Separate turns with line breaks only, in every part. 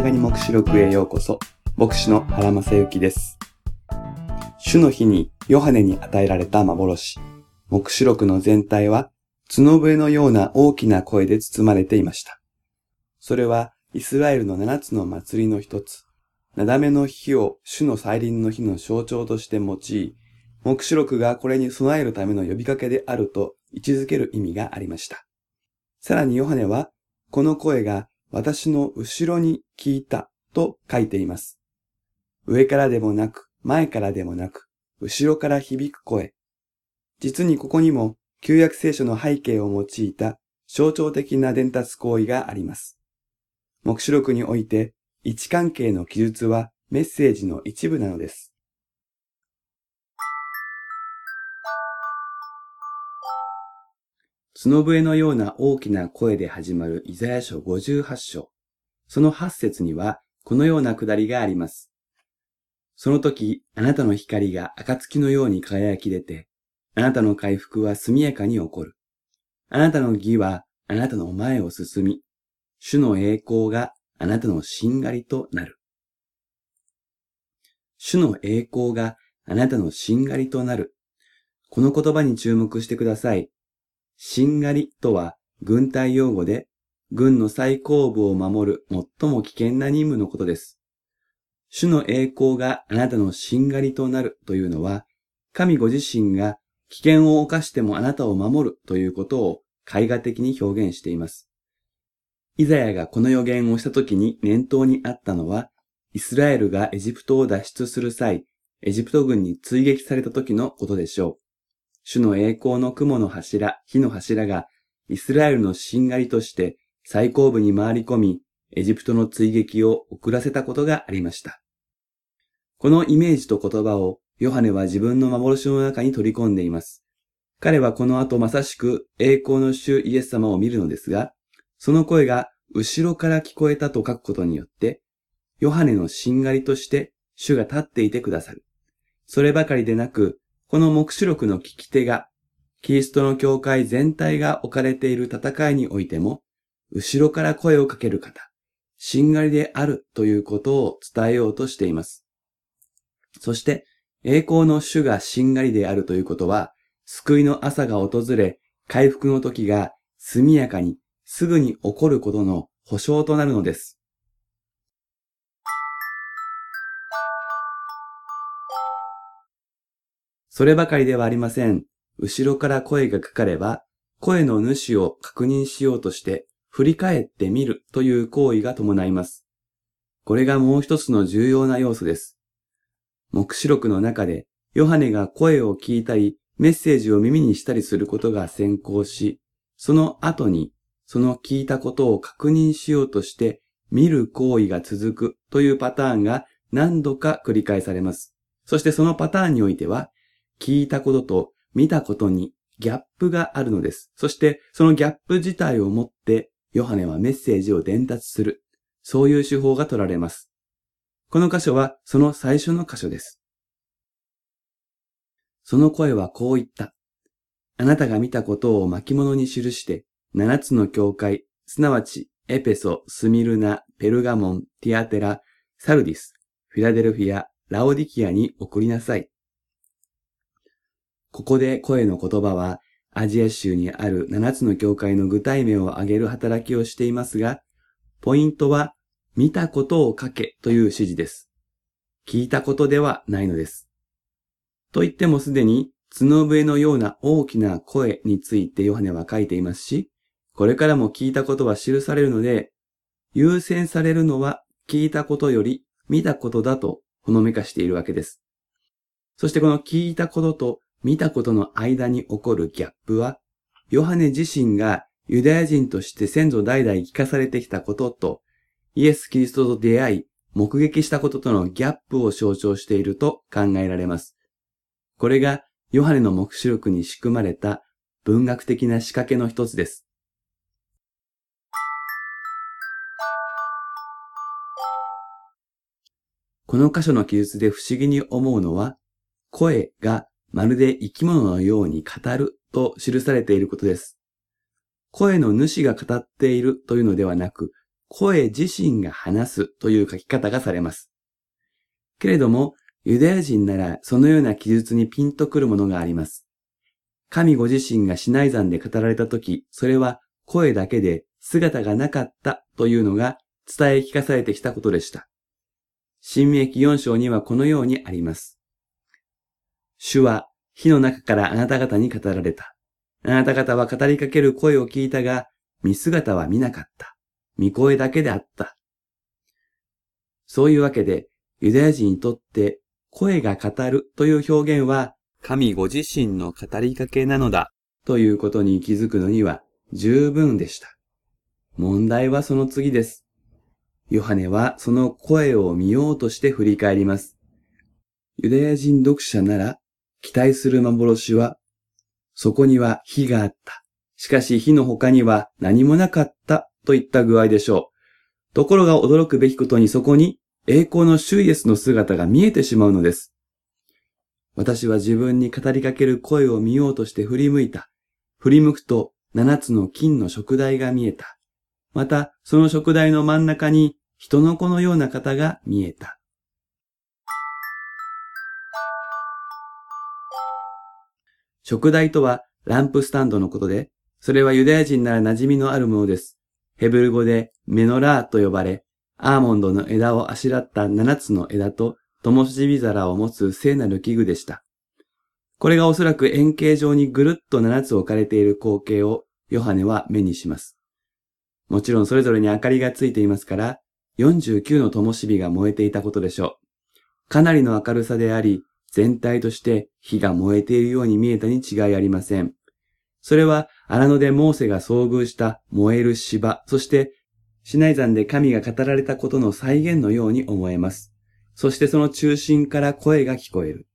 長に目視録へようこそ。牧師の原正幸です。主の日にヨハネに与えられた幻。目視録の全体は角笛のような大きな声で包まれていました。それはイスラエルの七つの祭りの一つ、なだめの日を主の再臨の日の象徴として用い、目視録がこれに備えるための呼びかけであると位置づける意味がありました。さらにヨハネは、この声が私の後ろに聞いたと書いています。上からでもなく、前からでもなく、後ろから響く声。実にここにも旧約聖書の背景を用いた象徴的な伝達行為があります。目視録において位置関係の記述はメッセージの一部なのです。角笛のような大きな声で始まるイザヤ書58章。その8節には、このようなくだりがあります。その時、あなたの光が暁のように輝き出て、あなたの回復は速やかに起こる。あなたの義はあなたの前を進み、主の栄光があなたのしんがりとなる。主の栄光があなたのしんがりとなる。この言葉に注目してください。しんがりとは軍隊用語で、軍の最高部を守る最も危険な任務のことです。主の栄光があなたのしんがりとなるというのは、神ご自身が危険を冒してもあなたを守るということを絵画的に表現しています。イザヤがこの予言をした時に念頭にあったのは、イスラエルがエジプトを脱出する際、エジプト軍に追撃された時のことでしょう。主の栄光の雲の柱、火の柱が、イスラエルのしんがりとして最後部に回り込み、エジプトの追撃を遅らせたことがありました。このイメージと言葉をヨハネは自分の幻の中に取り込んでいます。彼はこの後まさしく栄光の主イエス様を見るのですが、その声が後ろから聞こえたと書くことによって、ヨハネのしんがりとして主が立っていてくださる。そればかりでなく、この目視録の聞き手が、キリストの教会全体が置かれている戦いにおいても、後ろから声をかける方、しんがりであるということを伝えようとしています。そして、栄光の主がしんがりであるということは、救いの朝が訪れ、回復の時が速やかに、すぐに起こることの保証となるのです。そればかりではありません。後ろから声がかかれば、声の主を確認しようとして振り返ってみるという行為が伴います。これがもう一つの重要な要素です。目視録の中で、ヨハネが声を聞いたり、メッセージを耳にしたりすることが先行し、その後に、その聞いたことを確認しようとして、見る行為が続くというパターンが何度か繰り返されます。そしてそのパターンにおいては、聞いたことと見たことにギャップがあるのです。そしてそのギャップ自体をもってヨハネはメッセージを伝達する。そういう手法が取られます。この箇所はその最初の箇所です。その声はこう言った。あなたが見たことを巻物に記して、七つの教会、すなわちエペソ、スミルナ、ペルガモン、ティアテラ、サルディス、フィラデルフィア、ラオディキアに送りなさい。ここで声の言葉は、アジア州にある7つの教会の具体名を挙げる働きをしていますが、ポイントは、見たことを書けという指示です。聞いたことではないのです。と言ってもすでに、角笛のような大きな声についてヨハネは書いていますし、これからも聞いたことは記されるので、優先されるのは聞いたことより見たことだとほのめかしているわけです。そしてこの聞いたことと見たことの間に起こるギャップは、ヨハネ自身がユダヤ人として先祖代々聞かされてきたことと、イエス・キリストと出会い、目撃したこととのギャップを象徴していると考えられます。これがヨハネの目視録に仕組まれた文学的な仕掛けの一つです。この箇所の記述で不思議に思うのは、声がまるで生き物のように語ると記されていることです。声の主が語っているというのではなく、声自身が話すという書き方がされます。けれども、ユダヤ人ならそのような記述にピンとくるものがあります。神ご自身がシナイ山で語られたとき、それは声だけで姿がなかったというのが伝え聞かされてきたことでした。新明記4章にはこのようにあります。主は火の中からあなた方に語られた。あなた方は語りかける声を聞いたが、見姿は見なかった。見声だけであった。そういうわけで、ユダヤ人にとって声が語るという表現は、神ご自身の語りかけなのだということに気づくのには十分でした。問題はその次です。ヨハネはその声を見ようとして振り返ります。ユダヤ人読者なら期待する幻は、そこには火があった。しかし火の他には何もなかったといった具合でしょう。ところが驚くべきことにそこに栄光の主イエスの姿が見えてしまうのです。私は自分に語りかける声を見ようとして振り向いた。振り向くと七つの金の食台が見えた。また、その食台の真ん中に人の子のような方が見えた。食台とはランプスタンドのことで、それはユダヤ人なら馴染みのあるものです。ヘブル語でメノラーと呼ばれ、アーモンドの枝をあしらった七つの枝と灯火皿を持つ聖なる器具でした。これがおそらく円形状にぐるっと七つ置かれている光景をヨハネは目にします。もちろんそれぞれに明かりがついていますから、49の灯火が燃えていたことでしょう。かなりの明るさであり、全体として火が燃えているように見えたに違いありません。それは荒野でモーセが遭遇した燃える芝、そしてシナイ山で神が語られたことの再現のように思えます。そしてその中心から声が聞こえる。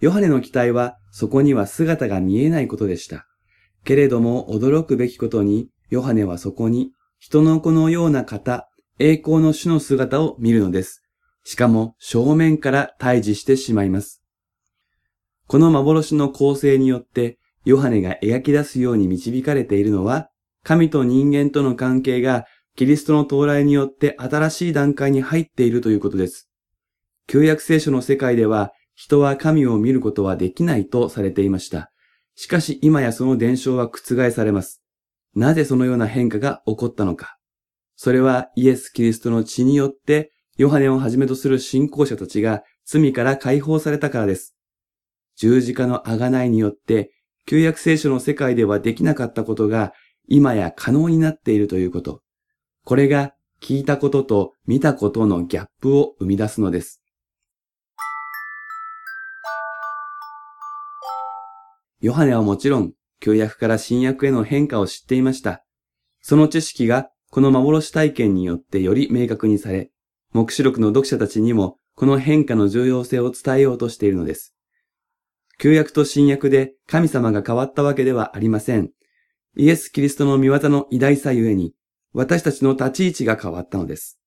ヨハネの期待はそこには姿が見えないことでした。けれども驚くべきことに、ヨハネはそこに人の子のような方、栄光の主の姿を見るのです。しかも正面から対峙してしまいます。この幻の構成によって、ヨハネが描き出すように導かれているのは、神と人間との関係がキリストの到来によって新しい段階に入っているということです。旧約聖書の世界では、人は神を見ることはできないとされていました。しかし今やその伝承は覆されます。なぜそのような変化が起こったのか。それはイエス・キリストの血によってヨハネをはじめとする信仰者たちが罪から解放されたからです。十字架の贖いによって、旧約聖書の世界ではできなかったことが、今や可能になっているということ。これが聞いたことと見たことのギャップを生み出すのです。ヨハネはもちろん、旧約から新約への変化を知っていました。その知識がこの幻体験によってより明確にされ、目視録の読者たちにもこの変化の重要性を伝えようとしているのです。旧約と新約で神様が変わったわけではありません。イエス・キリストの見業の偉大さゆえに、私たちの立ち位置が変わったのです。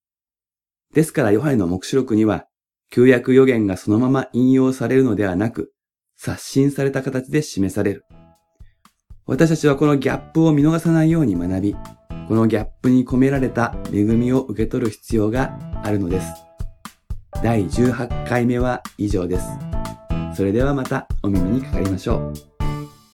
ですからヨハネの目視録には、旧約予言がそのまま引用されるのではなく、刷新された形で示される。私たちはこのギャップを見逃さないように学び、このギャップに込められた恵みを受け取る必要があるのです。第18回目は以上です。それではまたお耳にかかりましょう。